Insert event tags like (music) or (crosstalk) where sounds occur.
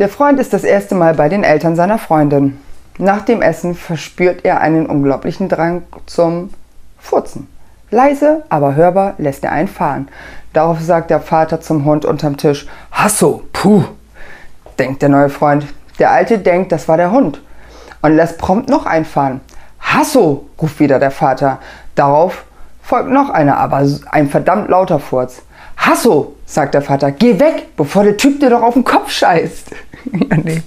Der Freund ist das erste Mal bei den Eltern seiner Freundin. Nach dem Essen verspürt er einen unglaublichen Drang zum Furzen. Leise, aber hörbar lässt er einen fahren. Darauf sagt der Vater zum Hund unterm Tisch: Hasso, puh, denkt der neue Freund. Der Alte denkt, das war der Hund und lässt prompt noch einfahren. Hasso, ruft wieder der Vater. Darauf folgt noch einer, aber ein verdammt lauter Furz. Hasso, sagt der Vater, geh weg, bevor der Typ dir doch auf den Kopf scheißt. (laughs) ja, nee.